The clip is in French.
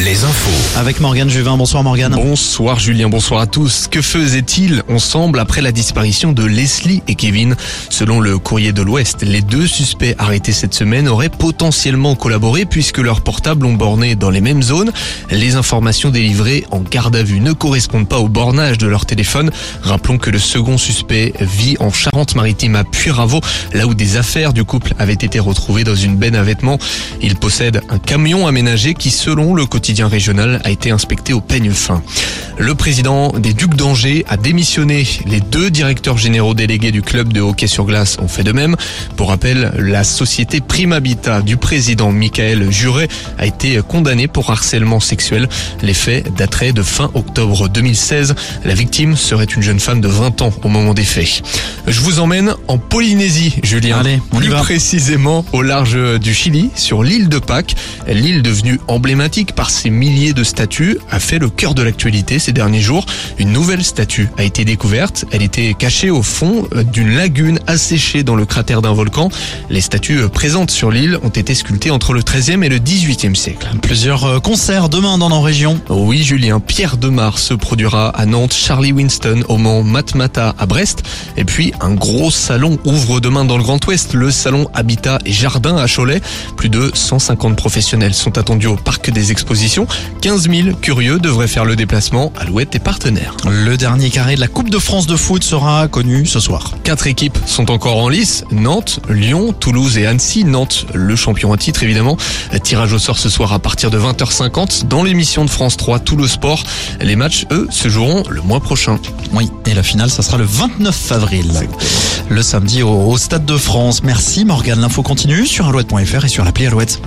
les infos. Avec Morgane Juvin. Bonsoir Morgane. Bonsoir Julien, bonsoir à tous. Que faisait-il ensemble après la disparition de Leslie et Kevin? Selon le courrier de l'Ouest, les deux suspects arrêtés cette semaine auraient potentiellement collaboré puisque leurs portables ont borné dans les mêmes zones. Les informations délivrées en garde à vue ne correspondent pas au bornage de leur téléphone. Rappelons que le second suspect vit en Charente-Maritime à Puyraveau, là où des affaires du couple avaient été retrouvées dans une benne à vêtements. Il possède un camion aménagé qui, selon le quotidien régional, a été inspecté au peigne fin. Le président des Ducs d'Angers a démissionné. Les deux directeurs généraux délégués du club de hockey sur glace ont fait de même. Pour rappel, la société Primabita du président Michael Juret a été condamnée pour harcèlement sexuel. Les faits dateraient de fin octobre 2016. La victime serait une jeune femme de 20 ans au moment des faits. Je vous emmène en Polynésie, Julien. Allez, on y Plus va. précisément au large du Chili, sur l'île de Pâques. L'île devenue emblématique par ses milliers de statues a fait le cœur de l'actualité ces derniers jours. Une nouvelle statue a été découverte. Elle était cachée au fond euh, d'une lagune asséchée dans le cratère d'un volcan. Les statues euh, présentes sur l'île ont été sculptées entre le 13e et le 18e siècle. Plusieurs euh, concerts demain dans nos régions. Oui, Julien, Pierre Demar se produira à Nantes, Charlie Winston au Mans, Matmata à Brest. Et puis, un gros salon ouvre demain dans le Grand Ouest, le salon Habitat et Jardin à Cholet. Plus de 150 professionnels sont attendus au parc des expositions. 15 000 curieux devraient faire le déplacement. Alouette est partenaire. Le dernier carré de la Coupe de France de foot sera connu ce soir. Quatre équipes sont encore en lice. Nantes, Lyon, Toulouse et Annecy. Nantes, le champion à titre évidemment. Tirage au sort ce soir à partir de 20h50 dans l'émission de France 3 Tout le sport. Les matchs, eux, se joueront le mois prochain. Oui, et la finale, ça sera le 29 avril. Le samedi au, au Stade de France. Merci Morgane. L'info continue sur alouette.fr et sur l'appli Alouette.